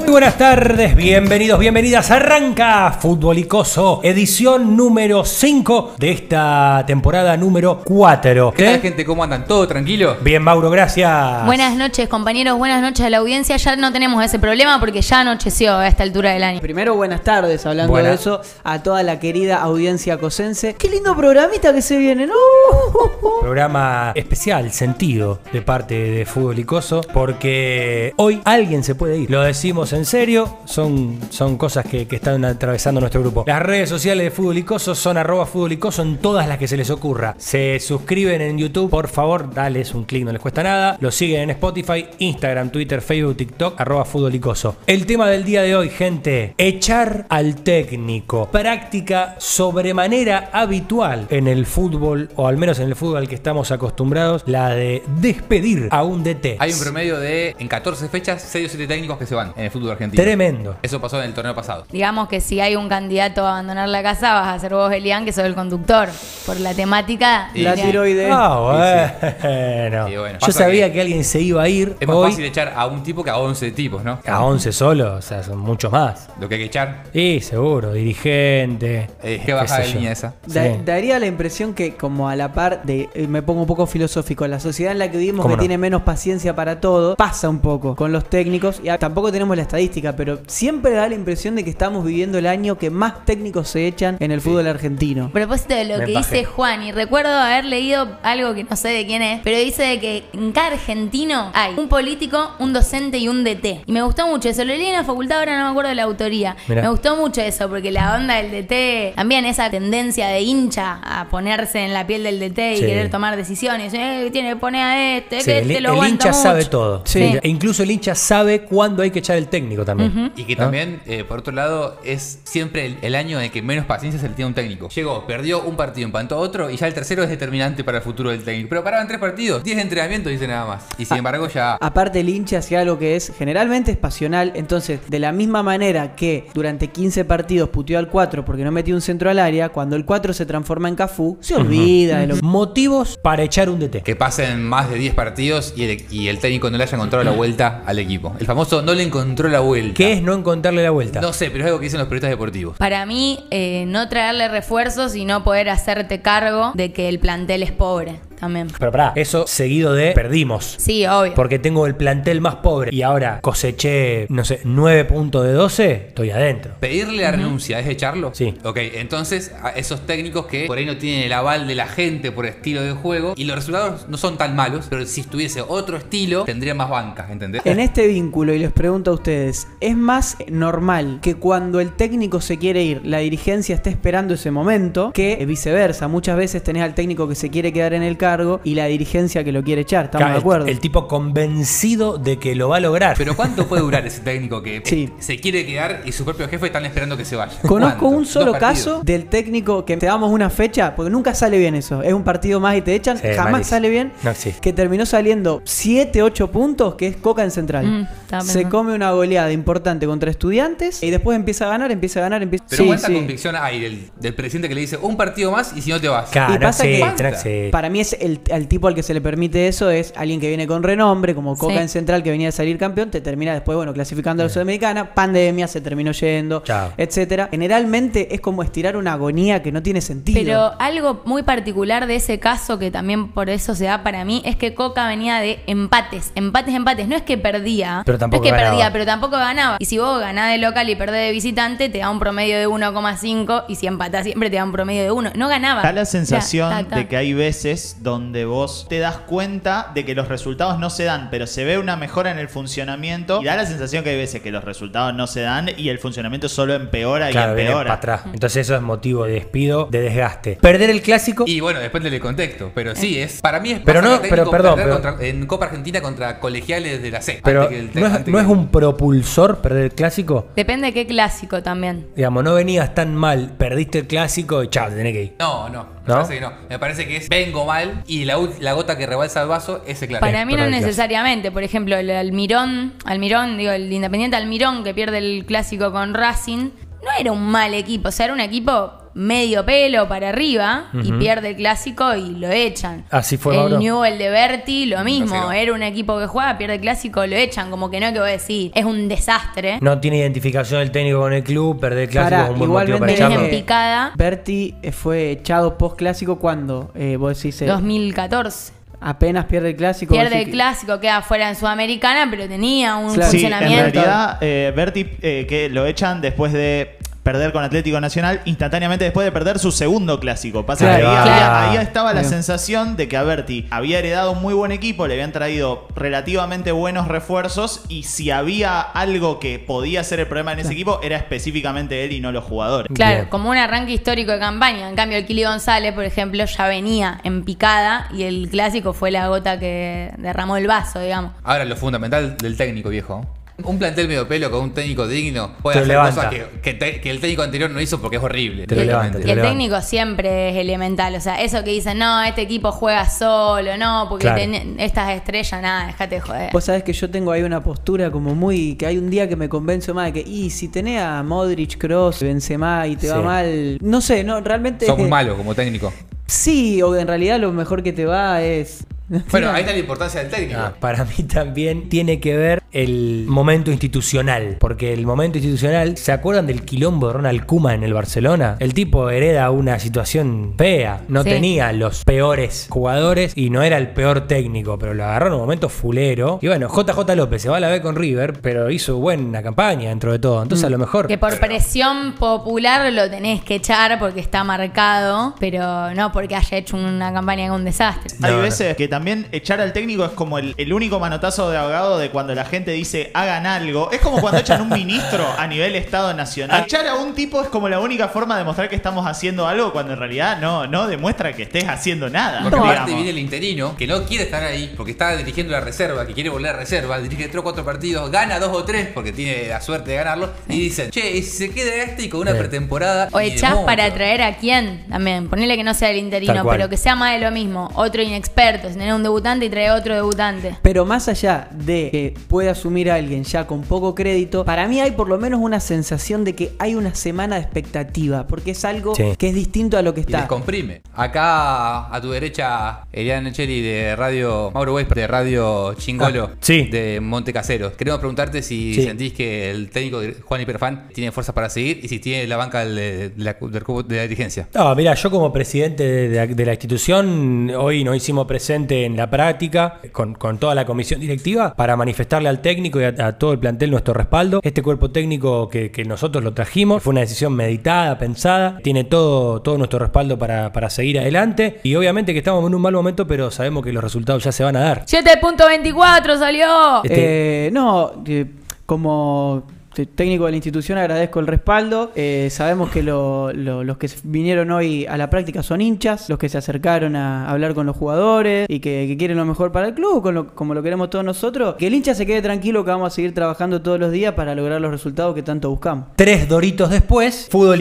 Muy buenas tardes, bienvenidos, bienvenidas. Arranca Futbolicoso, edición número 5 de esta temporada número 4. ¿Qué tal, gente? ¿Cómo andan? ¿Todo tranquilo? Bien, Mauro, gracias. Buenas noches, compañeros. Buenas noches a la audiencia. Ya no tenemos ese problema porque ya anocheció a esta altura del año. Primero, buenas tardes, hablando Buenas. de eso, a toda la querida audiencia cosense. Qué lindo programita que se viene, ¿no? Programa especial, sentido de parte de Futbolicoso, porque hoy alguien se puede ir. Lo decimos en serio, son, son cosas que, están atravesando nuestro grupo. Las redes sociales de Futbolicoso son arroba Futbolicoso en todas las que se les ocurra. Se suscriben en YouTube, por favor, dales un clic, no les cuesta nada. Lo siguen en Spotify, Instagram, Twitter, Facebook, TikTok, arroba Futbolicoso. El tema del día de hoy, gente, echar al técnico. Práctica sobremanera habitual en el fútbol, o al menos en el fútbol que estamos acostumbrados, la de despedir a un DT. Hay un promedio de, en 14 fechas, 6 o 7 técnicos que se van fútbol argentino. Tremendo. Eso pasó en el torneo pasado. Digamos que si hay un candidato a abandonar la casa, vas a ser vos, Elian, que sos el conductor. Por la temática. Y- La. Ah, bueno. Sí, bueno. Yo sabía que- que... alguien se iba a ir Es más hoy fácil echar a un tipo que a 11 tipos, ¿no? a 11 solo, o sea, son muchos más. Lo que hay que echar. Sí, seguro, dirigente. Eh, ¿Qué baja de línea esa? Da- Sí. Daría la impresión que, como a la par de, eh, me pongo un poco filosófico, la sociedad en la que vivimos ¿Cómo que no? tiene menos paciencia para todo, pasa un poco con los técnicos, y a- tampoco tenemos la estadística, pero siempre da la impresión de que estamos viviendo el año que más técnicos se echan en el fútbol argentino. A propósito de lo Me que dice Juan, y recuerdo haber leído algo que no sé de quién es, pero dice de que en cada argentino hay un político, un docente y un DT. Y me gustó mucho eso. Lo leí en la facultad, ahora no me acuerdo de la autoría. Mirá. Me gustó mucho eso, porque la onda del DT, también esa tendencia de hincha a ponerse en la piel del DT y Sí. querer tomar decisiones. Eh, tiene que poner a este, Sí, que el, este lo el hincha sabe todo. Sí. E incluso el hincha sabe cuándo hay que echar el técnico también. Y que ¿no? también, eh, por otro lado, es siempre el, el año en el que menos paciencia se le tiene a un técnico. Llegó, perdió un partido, empató otro y ya el tercero es determinante para el futuro del técnico. Pero paraban tres partidos, 10 entrenamientos, dice nada más. Y sin embargo, ya. Aparte el hincha hacía algo que es generalmente es pasional, entonces de la misma manera que durante 15 partidos puteó al 4 porque no metió un centro al área, cuando el 4 se transforma en Cafú, se olvida de lo Motivos para echar un DT. Que pasen más de 10 partidos y el, y el técnico no le haya encontrado la vuelta al equipo. El famoso no le encontró la vuelta. ¿Qué es no encontrarle la vuelta? No sé, pero es algo que dicen los periodistas deportivos. Para mí, eh, no traerle refuerzos y no poder hacerte cargo de que el plantel es pobre también. Pero pará, eso seguido de perdimos. Sí, obvio. Porque tengo el plantel más pobre y ahora coseché, no sé, 9 puntos de 12, estoy adentro. ¿Pedirle la renuncia es echarlo? Sí. Ok, entonces a esos técnicos que por ahí no tienen el aval de la gente por estilo de juego y los resultados no son tan malos, pero si estuviese otro estilo tendría más bancas, ¿entendés? En este vínculo, y les pregunto a ustedes, ¿es más normal que cuando el técnico se quiere ir, la dirigencia esté esperando ese momento, que viceversa? Muchas veces tenés al técnico que se quiere quedar en el cargo y la dirigencia que lo quiere echar, ¿estamos Claro, de acuerdo? El, el tipo convencido de que lo va a lograr. Pero ¿cuánto puede durar ese técnico que Sí. se quiere quedar y su propio jefe están esperando que se vaya? Conozco ¿Cuánto? un solo caso del técnico que te damos una fecha, porque nunca sale bien eso. Es un partido más y te echan, Sí, jamás malísimo. sale bien. No. Que terminó saliendo 7, 8 puntos, que es Coca en Central. Mm, Se come una goleada importante contra estudiantes y después empieza a ganar, empieza a ganar, empieza Pero Sí, ¿cuánta sí. convicción hay del, del presidente que le dice un partido más y si no te vas? Claro, Y pasa que-. Para mí es el, el tipo al que se le permite eso es alguien que viene con renombre, como Coca Sí. en Central que venía a salir campeón, te termina después, bueno, clasificando a la Sudamericana, pandemia, se terminó yendo, Chao. etcétera. Generalmente es como estirar una agonía que no tiene sentido. Pero algo muy particular de ese caso, que también por eso se da para mí, es que Coca venía de empates, empates, empates. No es que perdía, Pero tampoco no es que ganaba. perdía, pero tampoco ganaba. Y si vos ganás de local y perdés de visitante, te da un promedio de 1,5 y si empatás siempre te da un promedio de 1. No ganaba. Da la sensación O sea, de que hay veces donde vos te das cuenta de que los resultados no se dan, pero se ve una mejora en el funcionamiento. Y da la sensación que hay veces que los resultados no se dan y el funcionamiento solo empeora Claro, y viene para empeora. atrás. Entonces eso es motivo de despido, de desgaste. Perder el clásico. Y bueno, depende del contexto. Pero sí, es para mí es Pero no, técnico pero perdón, perder pero- contra- en Copa Argentina contra colegiales de la C. pero antes que el- no es, antes no que- es un propulsor perder el clásico. Depende de qué clásico también. Digamos, no venías tan mal, perdiste el clásico y chao, te tenés que ir. No, no. ¿No? Me parece que no. Me parece que es vengo mal y la, la gota que rebalsa el vaso es claro. Para mí no el necesariamente. Por ejemplo, el Almirón, Almirón, digo, el Independiente Almirón que pierde el clásico con Racing, no era un mal equipo. O sea, era un equipo medio pelo para arriba y pierde el clásico y lo echan. Así fue, El Mauro. Newell de Berti, lo mismo. Era un equipo que juega, pierde el clásico, lo echan. Como que no que voy a decir, es un desastre. No tiene identificación el técnico con el club, perder el clásico Pará, es un buen motivo para echarlo. en picada Berti eh, fue echado post clásico cuando eh, vos decís eh, 2014. apenas pierde el clásico. Pierde el que- clásico, queda fuera en Sudamericana, pero tenía un Claro. Sí, en funcionamiento. realidad, eh, Berti, eh, que lo echan después de perder con Atlético Nacional, instantáneamente después de perder su segundo clásico. Pasa que ahí, Claro. había- ahí estaba la Bien. sensación de que a Berti había heredado un muy buen equipo, le habían traído relativamente buenos refuerzos y si había algo que podía ser el problema en ese equipo era específicamente él y no los jugadores. Claro, Bien. como un arranque histórico de campaña. En cambio, el Kili González, por ejemplo, ya venía en picada y el clásico fue la gota que derramó el vaso, digamos. Ahora, lo fundamental del técnico, viejo. Un plantel medio pelo con un técnico digno puede Te hacer levanta. cosas que, que te- que el técnico anterior no hizo porque es horrible. Te lo levanta, directamente. te Y el levanta. técnico siempre es elemental. O sea, eso que dicen, no, este equipo juega solo, no, porque Claro. ten- estas estrellas, nada, déjate de joder. Vos sabés que yo tengo ahí una postura como muy. que hay un día que me convenzo más de que, y si tenés a Modric, Cross, Benzema y te va mal. No sé, no, realmente. Sos muy malo como técnico. Sí, o en realidad lo mejor que te va es. Bueno, ahí está la importancia del técnico. Ah, para mí también tiene que ver el momento institucional. Porque el momento institucional, ¿se acuerdan del quilombo de Ronald Kuma en el Barcelona? El tipo hereda una situación fea. No Sí. tenía los peores jugadores y no era el peor técnico, pero lo agarró en un momento fulero. Y bueno, JJ López se va a la B con River, pero hizo buena campaña dentro de todo. Entonces a lo mejor. Que por presión popular lo tenés que echar porque está marcado, pero no porque haya hecho una campaña con un desastre. Hay No, no. veces que también echar al técnico es como el, el único manotazo de ahogado de cuando la gente dice hagan algo. Es como cuando echan un ministro a nivel Estado Nacional. Echar a un tipo es como la única forma de mostrar que estamos haciendo algo cuando en realidad no, no demuestra que estés haciendo nada. Porque aparte viene el interino que no quiere estar ahí porque está dirigiendo la reserva, que quiere volver a reserva, dirige tres o cuatro partidos, gana dos o tres porque tiene la suerte de ganarlo y dicen, che, y si se queda este y con una Sí. pretemporada. O echás demuestra". para traer a quién también. Ponele que no sea el interino, pero que sea más de lo mismo. Otro inexperto, si tenés un debutante y trae otro debutante. Pero más allá de que puede asumir a alguien ya con poco crédito, para mí hay por lo menos una sensación de que hay una semana de expectativa, porque es algo Sí. que es distinto a lo que Y está. comprime. Acá a tu derecha, Elian Echeli de Radio Mauro Weiss de Radio Chingolo Ah, sí. de Monte Casero. Queremos preguntarte si Sí. sentís que el técnico de Juan Hiperfan tiene fuerza para seguir y si tiene la banca de, de la, del cubo- de la dirigencia. No, mira, yo como presidente de, de- de la institución, hoy nos hicimos presente en la práctica con, con toda la comisión directiva para manifestarle al técnico y a, a todo el plantel nuestro respaldo. Este cuerpo técnico que, que nosotros lo trajimos fue una decisión meditada, pensada, tiene todo, todo nuestro respaldo para, para seguir adelante y obviamente que estamos en un mal momento, pero sabemos que los resultados ya se van a dar. 7.24 salió. Este- Eh, no, eh, como técnico de la institución agradezco el respaldo. Eh, sabemos que lo- lo- los que vinieron hoy a la práctica son hinchas, los que se acercaron a hablar con los jugadores y que, quieren lo mejor para el club, como lo queremos todos nosotros. Que el hincha se quede tranquilo que vamos a seguir trabajando todos los días para lograr los resultados que tanto buscamos. Tres doritos después, Fútbol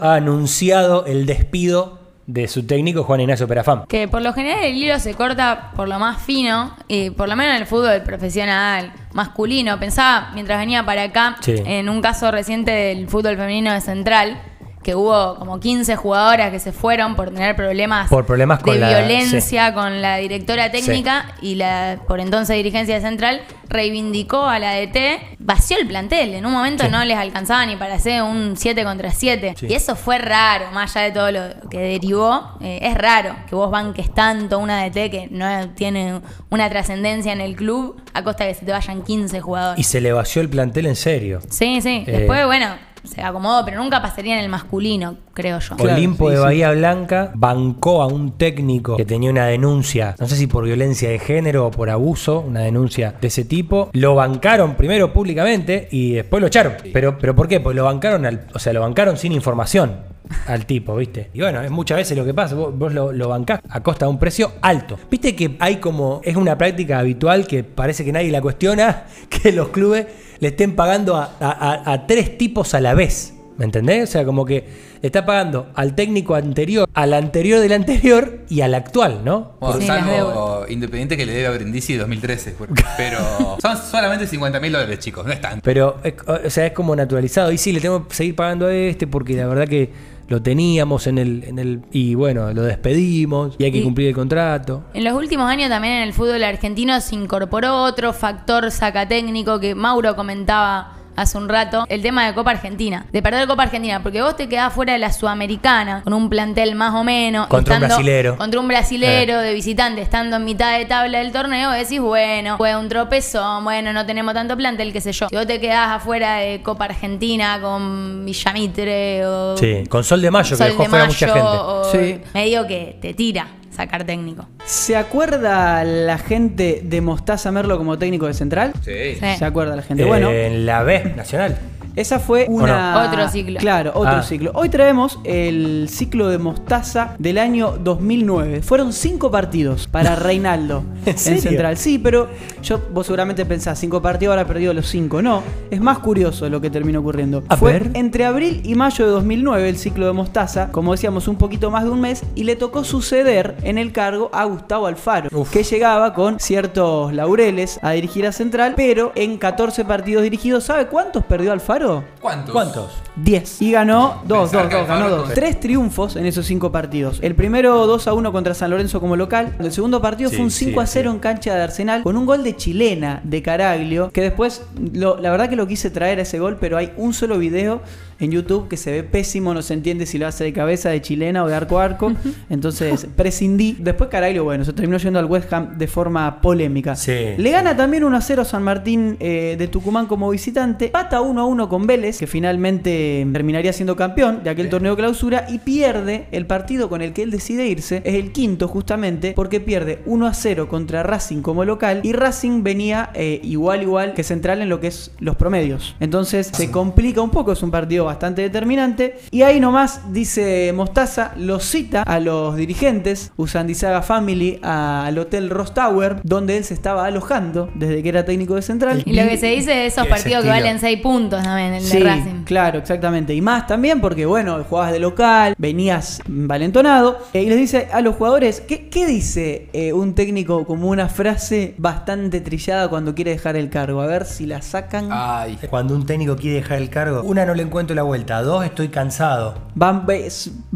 ha anunciado el despido de su técnico Juan Ignacio Perafán. Que por lo general el hilo se corta por lo más fino, y por lo menos en el fútbol profesional, masculino. Pensaba, mientras venía para acá, Sí. en un caso reciente del fútbol femenino de Central, que hubo como 15 jugadoras que se fueron por tener problemas, Por problemas con de la- violencia con la directora técnica y la por entonces dirigencia Central reivindicó a la DT, vació el plantel. En un momento Sí. no les alcanzaba ni para hacer un 7 contra 7. Sí. Y eso fue raro, más allá de todo lo que derivó. eh, es raro que vos banques tanto una DT que no tiene una trascendencia en el club a costa de que se te vayan 15 Y jugadores. se le vació el plantel en serio. Sí, sí. Eh. Después, bueno, se acomodó, pero nunca pasaría en el masculino, creo yo. Claro, Olimpo sí, de sí. Bahía Blanca bancó a un técnico que tenía una denuncia, no sé si por violencia de género o por abuso, una denuncia de ese tipo. Lo bancaron primero públicamente y después lo echaron. Pero, pero ¿por qué? Pues lo bancaron, al, o sea, lo bancaron sin información al tipo, ¿viste? Y bueno, es muchas veces lo que pasa, vos, vos lo, lo bancás a costa de un precio alto. ¿Viste que hay como, es una práctica habitual que parece que nadie la cuestiona, que los clubes le estén pagando a, a- a- a tres tipos a la vez? ¿Me entendés? O sea, como que le está pagando al técnico anterior, al anterior del anterior y al actual, ¿no? Bueno, Sí, salvo Independiente que le debe a Brindisi 2013. por- Pero son solamente 50 mil dólares, chicos, no es tanto. Pero, es- o sea, es como naturalizado. Y sí, le tengo que seguir pagando a este porque la verdad que lo teníamos en el, en el. Y bueno, lo despedimos y hay que Y- cumplir el contrato. En los últimos años también en el fútbol argentino se incorporó otro factor sacatécnico que Mauro comentaba hace un rato, el tema de Copa Argentina, de perder Copa Argentina, porque vos te quedás fuera de la Sudamericana con un plantel más o menos. Contra un brasilero. Contra un brasilero de visitante, estando en mitad de tabla del torneo, decís, bueno, fue un tropezón, bueno, no tenemos tanto plantel, qué sé yo. Si vos te quedás afuera de Copa Argentina con Villamitre o... Sí, con Sol de Mayo, que dejó de fuera Mayo, mucha gente. o- Sí. Medio que te tira sacar técnico. ¿Se acuerda la gente de Mostaza Merlo como técnico de Central? Sí. Sí. ¿Se acuerda la gente? Eh, bueno, En la B Nacional. Esa fue una... Otro ciclo. Claro, otro Ah. ciclo. Hoy traemos el ciclo de Mostaza del año 2009. Fueron cinco partidos para Reinaldo ¿En? Central. Sí, pero yo, vos seguramente pensás, cinco partidos, ahora perdido los cinco. No, es más curioso lo que terminó ocurriendo. A fue ver. entre abril y mayo de 2009 el ciclo de Mostaza, como decíamos, un poquito más de un mes, y le tocó suceder en el cargo a Gustavo Alfaro, Uf. que llegaba con ciertos laureles a dirigir a Central, pero en 14 partidos dirigidos, ¿sabe cuántos perdió Alfaro? ¿Cuántos? ¿Cuántos? 10. Y ganó 2, Pensar 2, que 2, ganó Alfaro 2. con- Tres triunfos en esos cinco partidos. El primero 2 a 1 contra San Lorenzo como local. El segundo partido Sí, fue un sí, 5 a 0 sí. en cancha de Arsenal con un gol de chilena de Caraglio. Que después, lo- la verdad que lo quise traer a ese gol, pero hay un solo video en YouTube que se ve pésimo. No se entiende si lo hace de cabeza, de chilena o de arco a arco. Entonces prescindí. Después Caraglio, bueno, se terminó yendo al West Ham de forma polémica. Sí. Le gana también 1 a 0 San Martín eh, de Tucumán como visitante. Pata 1 a 1 con Vélez, que finalmente terminaría siendo campeón de aquel torneo clausura. Y pierde el partido con el que él decide irse. Es el quinto, justamente, porque pierde 1 a 0 contra Racing como local. Y Racing venía eh, igual, igual que Central en lo que es los promedios. Entonces se complica un poco. Es un partido bastante determinante. Y ahí nomás dice Mostaza, lo cita a los dirigentes, Usandizaga Family, al Hotel Ross Tower, donde él se estaba alojando desde que era técnico de Central. Y lo que se dice de esos partidos que valen 6 puntos también, el Sí, de Racing. claro, exactamente. Y más también porque, bueno, jugabas de local, venías valentonado. eh, y les dice a los jugadores, ¿qué, qué dice eh, un técnico como una frase bastante trillada cuando quiere dejar el cargo? A ver si la sacan. Ay. Cuando un técnico quiere dejar el cargo, una no le encuentro la vuelta, dos estoy cansado. Va,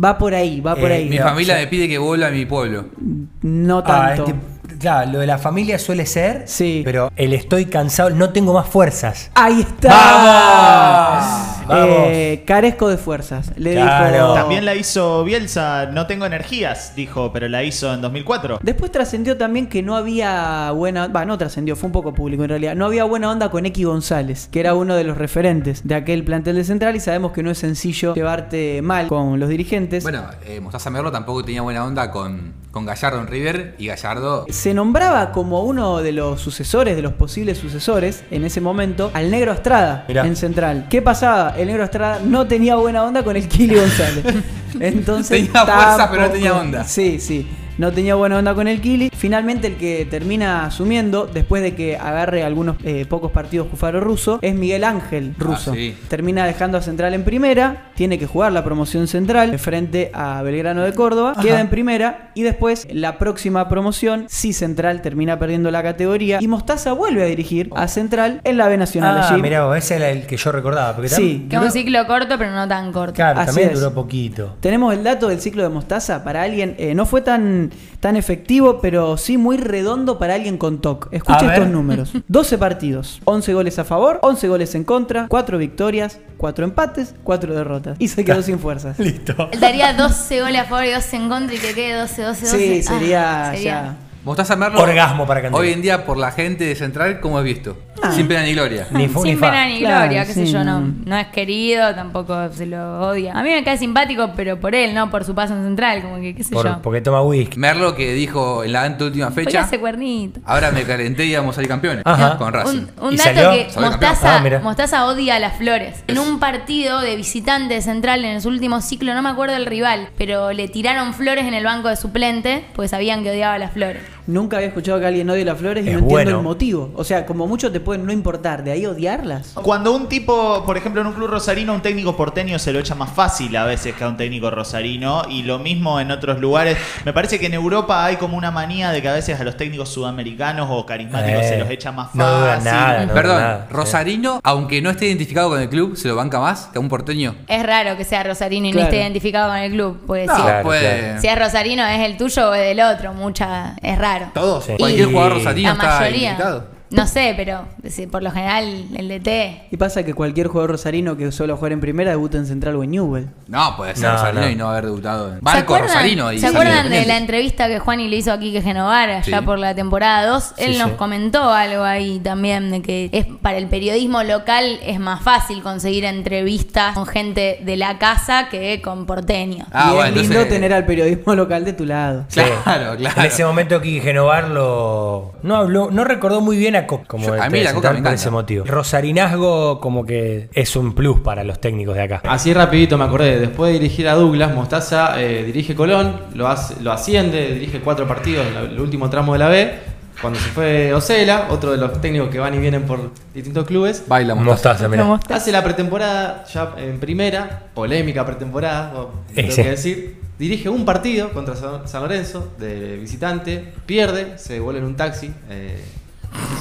va por ahí, va por Eh, ahí. Mi familia o sea- me pide que vuelva a mi pueblo. No Ah, tanto. que, claro, lo de la familia suele ser, Sí. pero el estoy cansado, no tengo más fuerzas. Ahí está. ¡Vamos! Eh, carezco de fuerzas. Le Claro. dijo. También la hizo Bielsa, no tengo energías, dijo, pero la hizo en 2004. Después trascendió también que no había buena. Va, no trascendió, fue un poco público en realidad. No había buena onda con X González, que era uno de los referentes de aquel plantel de central. Y sabemos que no es sencillo llevarte mal con los dirigentes. Bueno, eh, Mostaza Merlo tampoco tenía buena onda con, con Gallardo en River y Gallardo. Se nombraba como uno de los sucesores, de los posibles sucesores, en ese momento, al Negro Estrada Mirá. en Central. ¿Qué pasaba? El Negro Estrada no tenía buena onda con el Kili González. Entonces, Tenía fuerza, tampoco- pero no tenía onda. Sí, sí. No tenía buena onda con el Kili. Finalmente, el que termina asumiendo, después de que agarre algunos eh, pocos partidos Cufaro Russo, es Miguel Ángel. Ah, sí. Termina dejando a Central en primera. Tiene que jugar la promoción central frente a Belgrano de Córdoba. Queda en primera. Y después, la próxima promoción, si Central termina perdiendo la categoría. Y Mostaza vuelve a dirigir a Central en la B Nacional. Ah, allí. mirá vos, ese era el que yo recordaba. Porque Sí. Que es un ciclo corto, pero no tan corto. Claro, Así también es. duró poquito. Tenemos el dato del ciclo de Mostaza para alguien, eh, no fue tan, tan efectivo, pero sí muy redondo para alguien con TOC. Escucha ver. estos números. 12 partidos, 11 goles a favor, 11 goles en contra, 4 victorias, 4 empates, 4 derrotas. Y se quedó sin fuerzas. Listo. Él daría 12 goles a favor y 12 en contra y que quede 12, 12, 12. Sí, Ah, sería, ya. Mostaza Merlo. Orgasmo para Candela. Hoy en día, por la gente de Central, ¿cómo es visto? Sin pena ni gloria. Ni fu ni Sin fa. pena ni Claro, gloria, qué sé yo, no, no. es querido, tampoco se lo odia. A mí me cae simpático, pero por él, no por su paso en central, como que qué sé Por- yo. porque toma whisky. Merlo que dijo en la anteúltima fecha. hace cuernito. Ahora me calenté y vamos a salir campeones. Ajá. Con Racing. Un, un ¿Y dato salió? que Mostaza. Ah. Mostaza odia a las flores. En un partido de visitante de central en su último ciclo, no me acuerdo el rival, pero le tiraron flores en el banco de suplente, pues sabían que odiaba las flores. Nunca había escuchado que alguien odie las flores y Es no entiendo bueno. el motivo. O sea, como mucho te pueden no importar, de ahí odiarlas. Cuando un tipo, por ejemplo, en un club rosarino, un técnico porteño se lo echa más fácil a veces que a un técnico rosarino. Y lo mismo en otros lugares. Me parece que en Europa hay como una manía de que a veces a los técnicos sudamericanos o carismáticos Eh, se los echa más no fácil. nada, no Perdón, nada. Rosarino, aunque no esté identificado con el club, se lo banca más que a un porteño. Es raro que sea rosarino y Claro. no esté identificado con el club. No, Claro, puede. claro. si es rosarino, es el tuyo o es del otro. Mucha, es raro. Todos. Sí. Cualquier Y jugador rosarino La está mayoría. identificado. No sé, pero si por lo general el DT. Y pasa que cualquier jugador rosarino que suele jugar en primera debuta en Central o en Newell. No, puede ser No, Rosarino no. y no haber debutado en ¿Se Barco acuerdan, Rosarino. y ¿se acuerdan de la entrevista que Juani le hizo a Quique Genovar allá Sí. por la temporada 2? Él Sí, nos sí. comentó algo ahí también de que es para el periodismo local es más fácil conseguir entrevistas con gente de la casa que con porteños. Ah, y bueno, es lindo entonces- tener al periodismo local de tu lado. Sí. Claro, claro. En ese momento Quique Genovar lo no habló, no recordó muy bien a Coca como Yo- a mí la Coca me por encanta. ese motivo. Rosarinazgo como que es un plus para los técnicos de acá. Así rapidito me acordé, después de dirigir a Douglas, Mostaza eh, dirige Colón, lo, hace- lo asciende, dirige cuatro partidos en la- el último tramo de la B. Cuando se fue Osela, otro de los técnicos que van y vienen por distintos clubes, Baila mostaza. Mostaza, mirá. hace la pretemporada ya en primera, polémica pretemporada, o- tengo que decir. Dirige un partido contra San Lorenzo de visitante, pierde, se devuelve en un taxi, eh,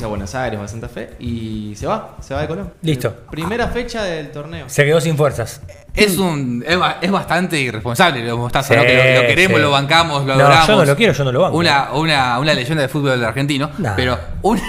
a Buenos Aires o a Santa Fe, y se va, se va de Colón. Listo. Primera fecha del torneo. Se quedó sin fuerzas. Es un es, ba- es bastante irresponsable lo Mostaza, ¿no? Sí, Que lo, lo queremos, sí. lo bancamos, lo No, adoramos. yo no lo quiero, yo no lo banco. Una, una, una leyenda del fútbol argentino. Nah. Pero un-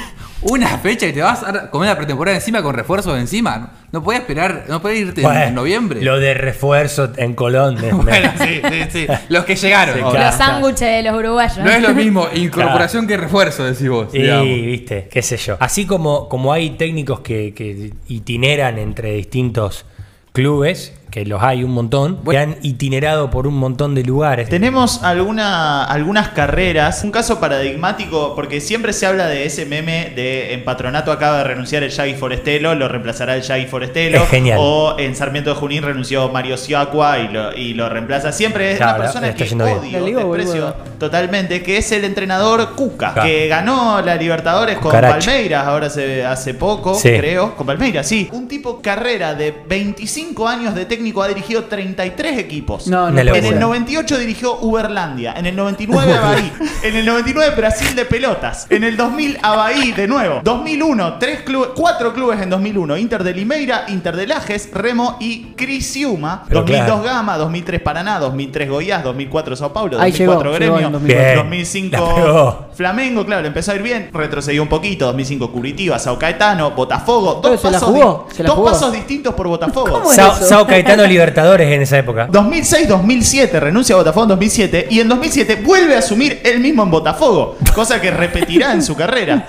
una fecha y te vas a comer la pretemporada encima con refuerzos encima. No, no podés esperar, no podés irte en- Bueno, en noviembre. Lo de refuerzo en Colón. Bueno, sí, sí, sí. Los que llegaron. Sí, claro. Los sándwiches de los uruguayos. No es lo mismo incorporación que refuerzo, decís vos. Y, digamos. viste, qué sé yo. Así como, como hay técnicos que, que itineran entre distintos clubes, que los hay un montón, que Bueno. han itinerado por un montón de lugares. Tenemos alguna, algunas carreras, un caso paradigmático, porque siempre se habla de ese meme de en Patronato acaba de renunciar el Yagi Forestelo, lo reemplazará el Yagi Forestelo. Es genial. O en Sarmiento de Junín renunció Mario Siacua y lo, y lo reemplaza. Siempre es Claro, una persona que odio, La liga, desprecio totalmente, que es el entrenador Cuca, Claro. que ganó la Libertadores con. Palmeiras ahora hace, hace poco, Sí. creo. Con Palmeiras, sí. Un tipo carrera de 25 años de técnico ha dirigido 33 equipos. No, no En el ser. 98 dirigió Uberlandia. En el 99 a Bahí. En el 99 Brasil de pelotas. En el 2000 a de nuevo. 2001, tres clubes, cuatro clubes en 2001. Inter de Limeira, Inter de Lajes, Remo y Crisiuma. Pero 2002 claro. Gama, 2003 Paraná, 2003 Goiás, 2004 Sao Paulo, Ahí 2004 llegó, llegó Gremio, en 2004. Bien, 2005 la pegó. Flamengo, claro, le empezó a ir bien. Retrocedió un poquito. 2005 Curitiba, Sao Caetano, Botafogo. Dos, pasos, di- dos pasos distintos por Botafogo. ¿Cómo es Sao, eso? Sao Caetano Libertadores en esa época. 2006-2007 renuncia a Botafogo en 2007 y en 2007 vuelve a asumir él mismo en Botafogo, cosa que repetirá en su carrera.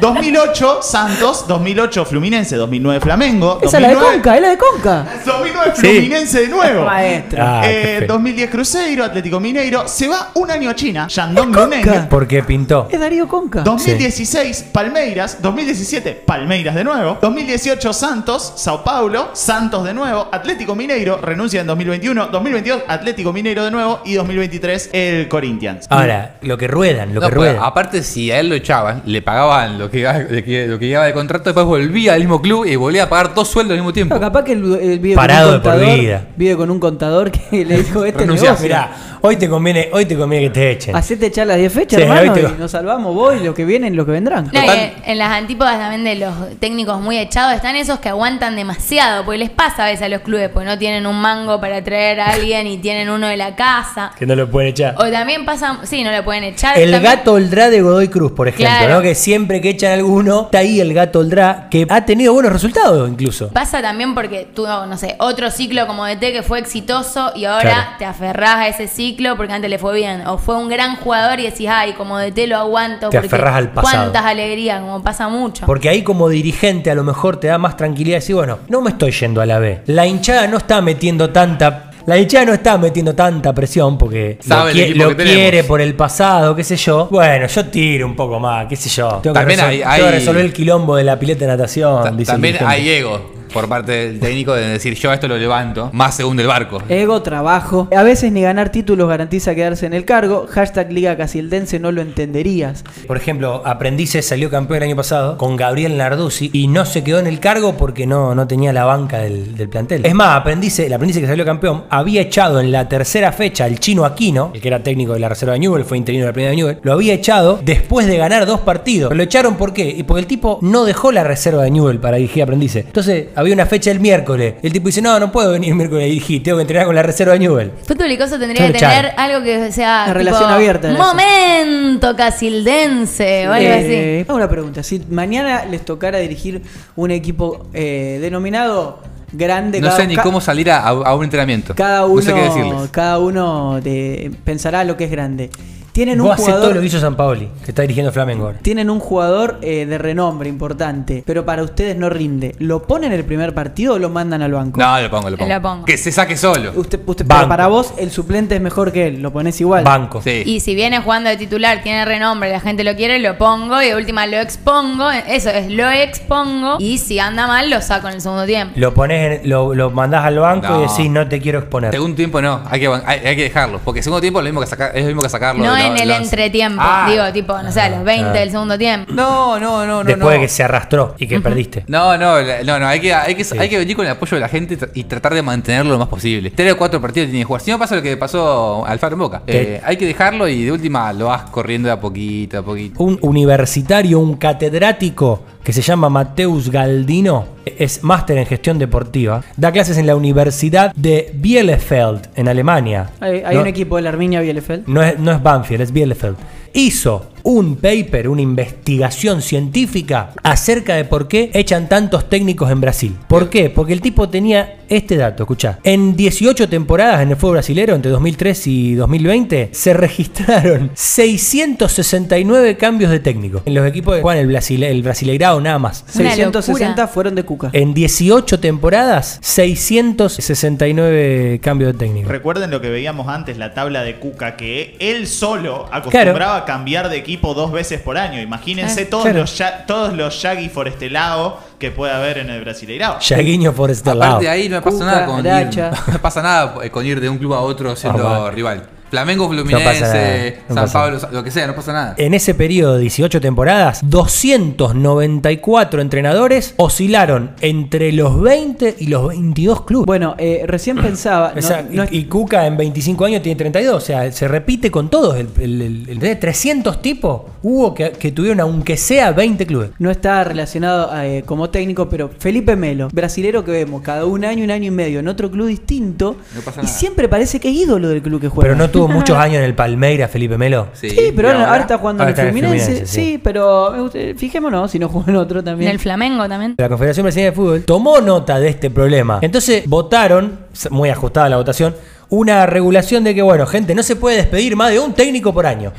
2008 Santos, 2008 Fluminense, 2009 Flamengo, Esa es la de 2009 Conca, es la de Conca. 2009 Sí. Fluminense de nuevo. Ah, qué Eh, feo. 2010 Cruzeiro, Atlético Mineiro, se va un año a China, Shandong Conca. Luneng. Porque pintó. Es Darío Conca. 2016 Palmeiras, 2017 Palmeiras de nuevo, 2018 Santos, Sao Paulo, Santos de nuevo, Atlético Mineiro, renuncia en 2021, 2022 Atlético Mineiro de nuevo y 2023 el Corinthians. Ahora, lo que ruedan, lo No, que pero ruedan. aparte, si a él lo echaban, le pagaban lo que, lo que, lo que llegaba de contrato, después volvía al mismo club y volvía a pagar dos sueldos al mismo tiempo. No, capaz que el, el vive Parado con por un contador, vida. vive con un contador que le dijo este negocio. Mirá, hoy te conviene, hoy te conviene que te echen. Hacete echar las 10 fechas, Sí, hermano, te- y nos salvamos vos y los que vienen, los que vendrán. No, en las antípodas también de los técnicos muy echados están esos que aguantan demasiado, porque les pasa a veces a los clubes, porque no tienen un mango para traer a alguien y tienen uno de la casa. Que no lo pueden echar. O también pasa, sí, no le pueden echar. El también- gato Oldrá de Godoy Cruz, por ejemplo, Claro. ¿no? Que siempre que echan alguno, está ahí el gato Oldrá, que ha tenido buenos resultados incluso. Pasa también porque tuvo, no sé, otro ciclo como DT que fue exitoso y ahora Claro. te aferrás a ese ciclo porque antes le fue bien. O fue un gran jugador y decís, ay, como DT lo aguanto. Te porque aferrás al pasado. Cuántas alegrías, como pasa mucho. Porque ahí como dirigente a lo mejor te da más tranquilidad decir, bueno, no me estoy yendo a la B. La hinchada no está metiendo tanta... La hinchada no está metiendo tanta presión porque Sabe lo, qui- lo que quiere por el pasado, qué sé yo. Bueno, yo tiro un poco más, qué sé yo. Tengo, que, También resol- hay- tengo que hay- resolver el quilombo de la pileta de natación. Ta- dice el También hay ego. Por parte del técnico de decir yo esto lo levanto, más según del barco. Ego, trabajo. A veces ni ganar títulos garantiza quedarse en el cargo. Hashtag Liga Casildense no lo entenderías. Por ejemplo, Aprendices salió campeón el año pasado con Gabriel Narduzzi y no se quedó en el cargo porque no, no tenía la banca del, del plantel. Es más, Aprendice, el Aprendice que salió campeón había echado en la tercera fecha al chino Aquino, el que era técnico de la reserva de Newell, fue interino de la primera de Newell, lo había echado después de ganar dos partidos. Pero lo echaron ¿por qué? Y porque el tipo no dejó la reserva de Newell para dirigir Aprendice. Entonces había una fecha el miércoles. El tipo dice, no, no puedo venir el miércoles a dirigir, tengo que entrenar con la reserva de Newell. Fútbol y Coso tendría que tener algo que sea. Una relación abierta, eso. Momento casildense o algo así. Eh, hago una pregunta. Si mañana les tocara dirigir un equipo eh, denominado grande, No cada- sé ni ca- cómo salir a, a un entrenamiento. Cada no uno, sé qué decirles. cada uno de- pensará lo que es grande. Tienen un Vos hacés todo jugador. lo que hizo San Paoli, que está dirigiendo Flamengo ahora. Tienen un jugador eh, de renombre importante, pero para ustedes no rinde. ¿Lo ponen en el primer partido o lo mandan al banco? No, lo pongo, lo pongo. Lo pongo. Que se saque solo. Usted, usted- pero para vos el suplente es mejor que él, lo pones igual. Banco. Sí. Y si viene jugando de titular, tiene renombre, la gente lo quiere, lo pongo y de última lo expongo. Eso es, lo expongo. Y si anda mal, lo saco en el segundo tiempo. Lo pones, en- lo, lo mandás al banco No. y decís no te quiero exponer. Segundo tiempo no, hay que, hay, hay que dejarlo. Porque segundo tiempo es lo mismo que, sacar, es lo mismo que sacarlo. No de en el los- entretiempo. Ah. Digo, tipo, no sé, a los 20 Ah. del segundo tiempo. No, no, no, no. Después no. de que se arrastró y que perdiste. No, no, no, no, hay que, hay, que, hay que venir con el apoyo de la gente y tra- y tratar de mantenerlo lo más posible. Tres o cuatro partidos tiene que jugar. Si no pasa lo que pasó al Faro en Boca. Eh, hay que dejarlo y de última lo vas corriendo de a poquito, a poquito. Un universitario, un catedrático que se llama Mateus Galdino, es máster en gestión deportiva, da clases en la Universidad de Bielefeld, en Alemania. Hay, hay No- un equipo de la Arminia Bielefeld. No es, no es Banfield, es Bielefeld. Hizo un paper, una investigación científica acerca de por qué echan tantos técnicos en Brasil. ¿Por qué? Porque el tipo tenía este dato, escuchá. En 18 temporadas en el fútbol brasilero, entre 2003 y 2020, se registraron 669 cambios de técnico. En los equipos de Juan el, Brasil, el Brasileirao nada más. Una 660 locura. fueron de Cuca. En 18 temporadas, 669 cambios de técnico. Recuerden lo que veíamos antes, la tabla de Cuca, que él solo acostumbraba a cambiar de equipo dos veces por año. Imagínense Claro. todos, Claro. los ya- todos los Yagi Forestelao que puede haber en el Brasileirao. Yaguiño por este lado. Aparte de ahí no pasa Cuca, nada con ir, no pasa nada con ir de un club a otro siendo Ah, rival. Flamengo, No Fluminense, pasa nada, no San pasa Pablo, lo que sea, no pasa nada. En ese periodo de 18 temporadas, 294 entrenadores oscilaron entre los 20 y los 22 clubes. Bueno, eh, recién pensaba. no- O sea, no es- y, y Cuca en 25 años tiene 32, o sea, se repite con todos. El, el- el- el- de 300 tipos hubo que, que tuvieron, aunque sea 20 clubes. No está relacionado eh, como técnico, pero Felipe Melo, brasilero que vemos cada un año, un año y medio en otro club distinto, No pasa y nada. siempre parece que es ídolo del club que juega. Pero no tuvo muchos años en el Palmeiras, Felipe Melo. Sí, Sí, pero ahora, ahora está jugando Ahora en el en Fluminense. Fluminense, sí. sí. pero gusta- fijémonos si no jugó en otro En también. el Flamengo también. La Confederación Brasileña de Fútbol tomó nota de este problema. Entonces votaron, muy ajustada la votación, una regulación de que, bueno, gente, no se puede despedir más de un técnico por año.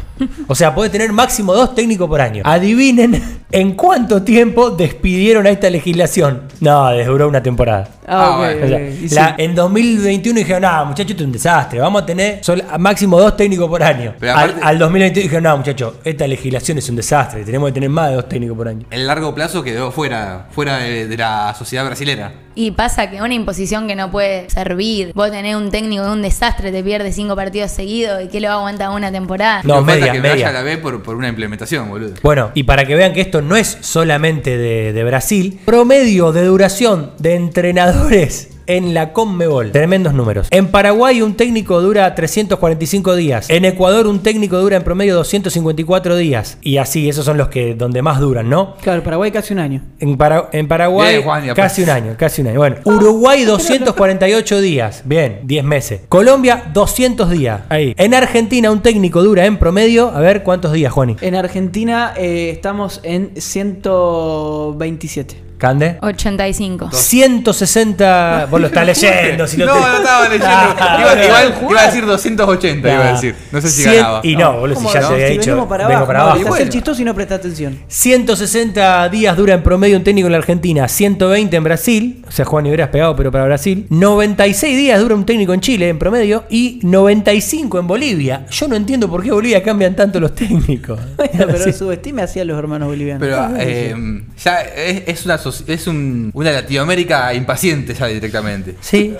O sea, puede tener máximo dos técnicos por año. Adivinen en cuánto tiempo despidieron a esta legislación. No, les duró una temporada. Ah, ok, bueno. O sea, la- sí. en 2021 dijeron, no, muchachos, esto es un desastre. Vamos a tener sol- a máximo dos técnicos por año. Pero al, aparte- al 2021 dijeron, no, muchachos, esta legislación es un desastre. Tenemos que tener más de dos técnicos por año. En largo plazo quedó fuera, fuera de, de la sociedad brasilera. Y pasa que una imposición que no puede servir. Vos tenés un técnico de un desastre, te pierde cinco partidos seguidos y que lo va a aguantar una temporada. No, falta media, que media. vaya a la B por, por una implementación, boludo. Bueno, y para que vean que esto no es solamente de, de Brasil, promedio de duración de entrenadores en la Conmebol. Tremendos números. En Paraguay un técnico dura 345 días. En Ecuador un técnico dura en promedio 254 días. Y así, esos son los que donde más duran, ¿no? Claro, Paraguay casi un año. En, Para- en Paraguay Bien, Juan, y casi un año, casi un año. Bueno, Uruguay 248 días. Bien, 10 meses. Colombia 200 días. Ahí. En Argentina un técnico dura en promedio, a ver cuántos días, Juani. En Argentina eh, estamos en 127. Cande. 85. 160. Vos lo estás leyendo. Si no, no, te- no estaba leyendo. Ah, iba, bueno. igual- iba a decir 280, iba a decir. No sé si 100 ganaba. Y no, boludo, si ¿Cómo ya no? se había Si dicho. venimos para vengo abajo, para no, abajo. bueno. el chistoso y no presta atención. 160 días dura en promedio un técnico en la Argentina, 120 en Brasil, o sea, Juan y hubieras pegado, pero para Brasil. 96 días dura un técnico en Chile en promedio y 95 en Bolivia. Yo no entiendo por qué Bolivia cambian tanto los técnicos. Bueno, pero subestime así a los hermanos bolivianos. Pero eh, ya es, es una es un- una Latinoamérica impaciente ya directamente. Sí,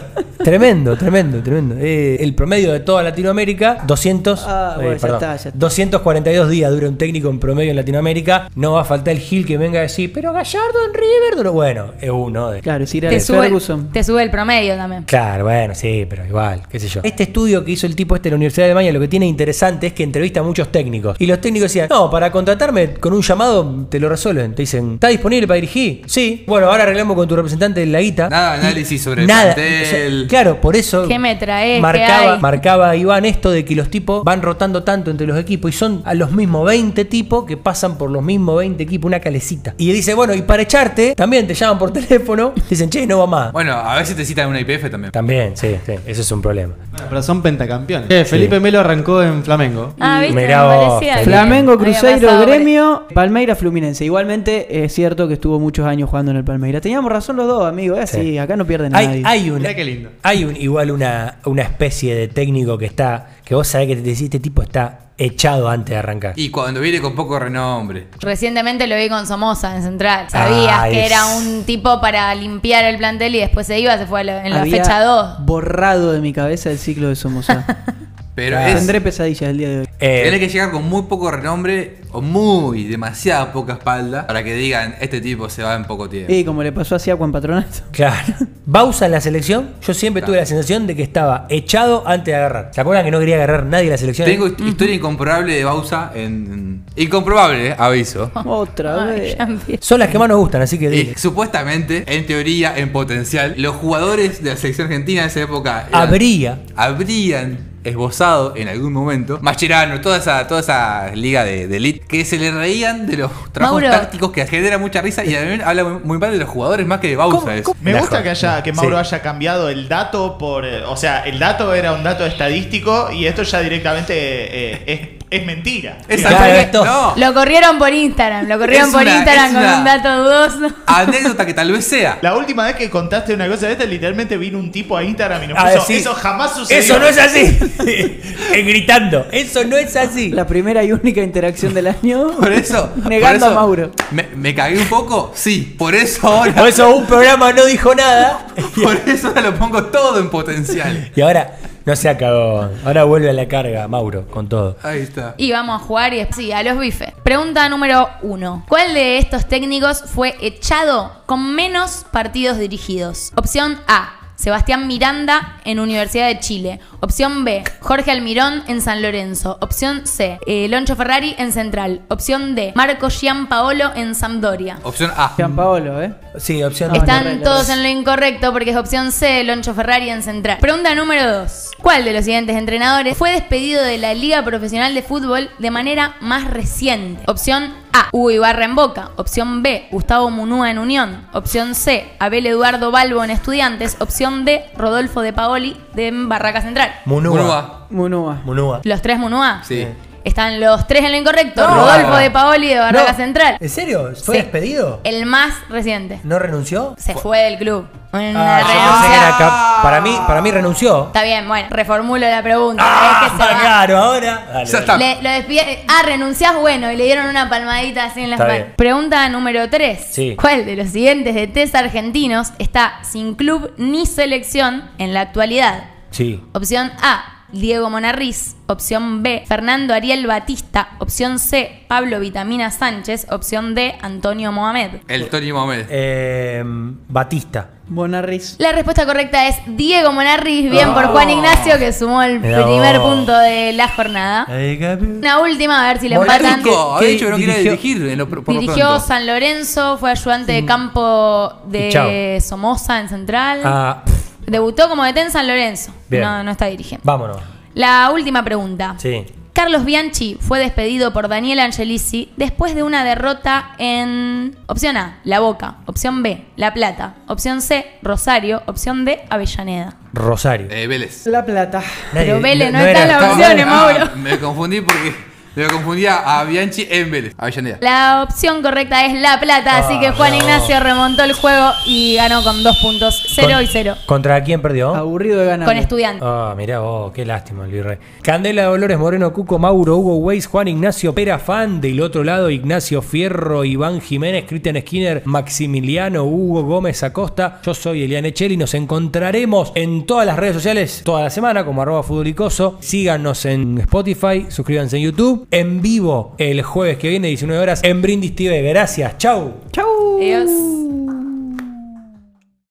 tremendo, tremendo, tremendo. Eh, el promedio de toda Latinoamérica, 200, Ah, bueno, ya perdón, está, ya está. 242 días dura un técnico en promedio en Latinoamérica. No va a faltar el Gil que venga a decir, pero Gallardo en River, duró". bueno, es uno de... Claro, si era Te de sube, Ferguson. te sube el promedio también. Claro, bueno, sí, pero igual, qué sé yo. Este estudio que hizo el tipo este de la Universidad de Alemania, lo que tiene interesante es que entrevista a muchos técnicos. Y los técnicos decían, no, para contratarme con un llamado te lo resuelven. Te dicen, ¿está disponible para dirigir? Sí. Bueno, ahora arreglamos con tu representante de la guita. Nada análisis sobre el nada. plantel. O sea, claro, por eso ¿Qué me traes? ¿Qué marcaba, marcaba Iván esto de que los tipos van rotando tanto entre los equipos y son a los mismos 20 tipos que pasan por los mismos 20 equipos, una calecita. Y dice, bueno, y para echarte, también te llaman por teléfono, dicen, che, no va más. Bueno, a veces te citan en una IPF también. También, sí, sí, eso es un problema. Bueno, pero son pentacampeones. Eh, Felipe Melo arrancó en Flamengo. Ah, ¿viste? Mirá vos, Flamengo, Cruzeiro, Gremio, Palmeira, Fluminense. Igualmente es cierto que estuvo muchos años jugando en el Palmeira. Teníamos razón los dos, amigos. Es así, Sí. acá no pierden Hay, nadie. hay Mirá qué lindo. hay un, igual una, una especie de técnico que está, que vos sabés que te decís, este tipo está echado antes de arrancar. Y cuando viene con poco renombre. Recientemente lo vi con Somoza en Central. Sabías Ay, que es- era un tipo para limpiar el plantel y después se iba, se fue a la- en la Había fecha 2. borrado de mi cabeza el ciclo de Somoza. Pero Claro. es, Tendré pesadillas el día de hoy. Eh, Tiene que llegar con muy poco renombre o muy demasiada poca espalda para que digan este tipo se va en poco tiempo. Y como le pasó así a Juan Patronato. Claro. Bausa en la selección, yo siempre tuve la sensación de que estaba echado antes de agarrar. ¿Se acuerdan que no quería agarrar nadie en la selección? Tengo hist- historia incomprobable de Bausa en. Incomprobable, eh, aviso. Otra vez. Son las que más nos gustan, así que Y supuestamente, en teoría, en potencial, los jugadores de la selección argentina en esa época eran- Habría. habrían esbozado en algún momento Mascherano, toda esa, toda esa liga de, de elite, que se le reían de los trabajos Mauro. tácticos que genera mucha risa y también habla muy, muy mal de los jugadores más que de Bausa. ¿Cómo- eso. cómo? Me La gusta que haya que Mauro Sí. haya cambiado el dato por. eh, O sea, el dato era un dato estadístico y esto ya directamente eh, es, es mentira. Exacto. Claro, No, Lo corrieron por Instagram, lo corrieron Es por una- Instagram con una- un dato dudoso. anécdota que tal vez sea. La última vez que contaste una cosa de esta, literalmente vino un tipo a Instagram y nos A puso. Eso jamás sucedió. Eso no es así. Gritando. Eso no es así. La primera y única interacción del año. Por eso. Negando por eso a Mauro. Me, me cagué un poco, sí. Por eso ahora. Por eso un programa no dijo nada. Por eso ahora lo pongo todo en potencial. Y ahora no se acabó. Ahora vuelve a la carga, Mauro, con todo. Ahí está. Y vamos a jugar y sí, a los bifes. Pregunta número uno. ¿Cuál de estos técnicos fue echado con menos partidos dirigidos? Opción A. Sebastián Miranda en Universidad de Chile. Opción B. Jorge Almirón en San Lorenzo. Opción C. eh, Loncho Ferrari en Central. Opción D. Marco Gianpaolo en Sampdoria. Opción A. Paolo, ¿eh? Sí, opción A. Están todos en lo incorrecto porque es opción C, Loncho Ferrari en Central. Pregunta número 2. ¿Cuál de los siguientes entrenadores fue despedido de la Liga Profesional de Fútbol de manera más reciente? Opción A, Hugo Ibarra en Boca. Opción B, Gustavo Munúa en Unión. Opción C, Abel Eduardo Balbo en Estudiantes. Opción D, Rodolfo de Paoli de Barraca Central. Munúa. Munúa. Munúa. Munúa. ¿Los tres Munúa? Sí. Están los tres en lo incorrecto. No. Rodolfo de Paoli de Barraca No, Central. ¿En serio? ¿Fue Sí. despedido? El más reciente. ¿No renunció? Se fue del club. Una Ah, yo pensé renuncia. que era cap- para mí, para mí renunció. Está bien, bueno, reformulo la pregunta. Ah, es que se va. claro, ahora. Dale, Ya está. Le- lo despide- ah, renunciás, bueno, y le dieron una palmadita así en la Está espalda. bien. Pregunta número 3. Sí. ¿Cuál de los siguientes de test argentinos está sin club ni selección en la actualidad? Sí. Opción A, Diego Monarriz. Opción B, Fernando Ariel Batista. Opción C, Pablo Vitamina Sánchez. Opción D, Antonio Mohamed. El Tony Mohamed. Eh, Batista. Bonarris. La respuesta correcta es Diego Monarriz, bien por. Juan Ignacio, que sumó el Mirá primer vos. punto de la jornada. Una última, a ver si le empatan. que- había dicho que no quería dirigió- dirigir en lo, por Dirigió. San Lorenzo, fue ayudante de campo Y chao. de Somoza en Central. Ah, Debutó como DT en San Lorenzo. Bien. No, no está dirigiendo. vámonos. La última pregunta. Sí. Carlos Bianchi fue despedido por Daniel Angelici después de una derrota en opción A, La Boca, opción B, La Plata, opción C, Rosario, opción D, Avellaneda. Rosario. Eh, Vélez. La Plata. Pero Nadie- Vélez no, era- está en la estaba- opción, Ah, Mauro. me confundí porque Me lo confundía a Bianchi en Vélez. Avellaneda. La opción correcta es La Plata, así Ah, que Juan no. Ignacio remontó el juego y ganó con dos puntos, cero Con- y cero. ¿Contra quién perdió? Aburrido de ganar. Con estudiantes. Ah, mirá vos, qué lástima el virrey. Candela Dolores Moreno, Cuco, Mauro, Hugo Weiss, Juan Ignacio Pera Fan. Del otro lado, Ignacio Fierro, Iván Jiménez, Cristian Skinner, Maximiliano, Hugo Gómez Acosta. Yo soy Eliane Echeli. Nos encontraremos en todas las redes sociales toda la semana como arroba futbolicoso. Síganos en Spotify, suscríbanse en YouTube. En vivo el jueves que viene, 19 horas, en Brindis TV. Gracias, chau. Chau. Adiós.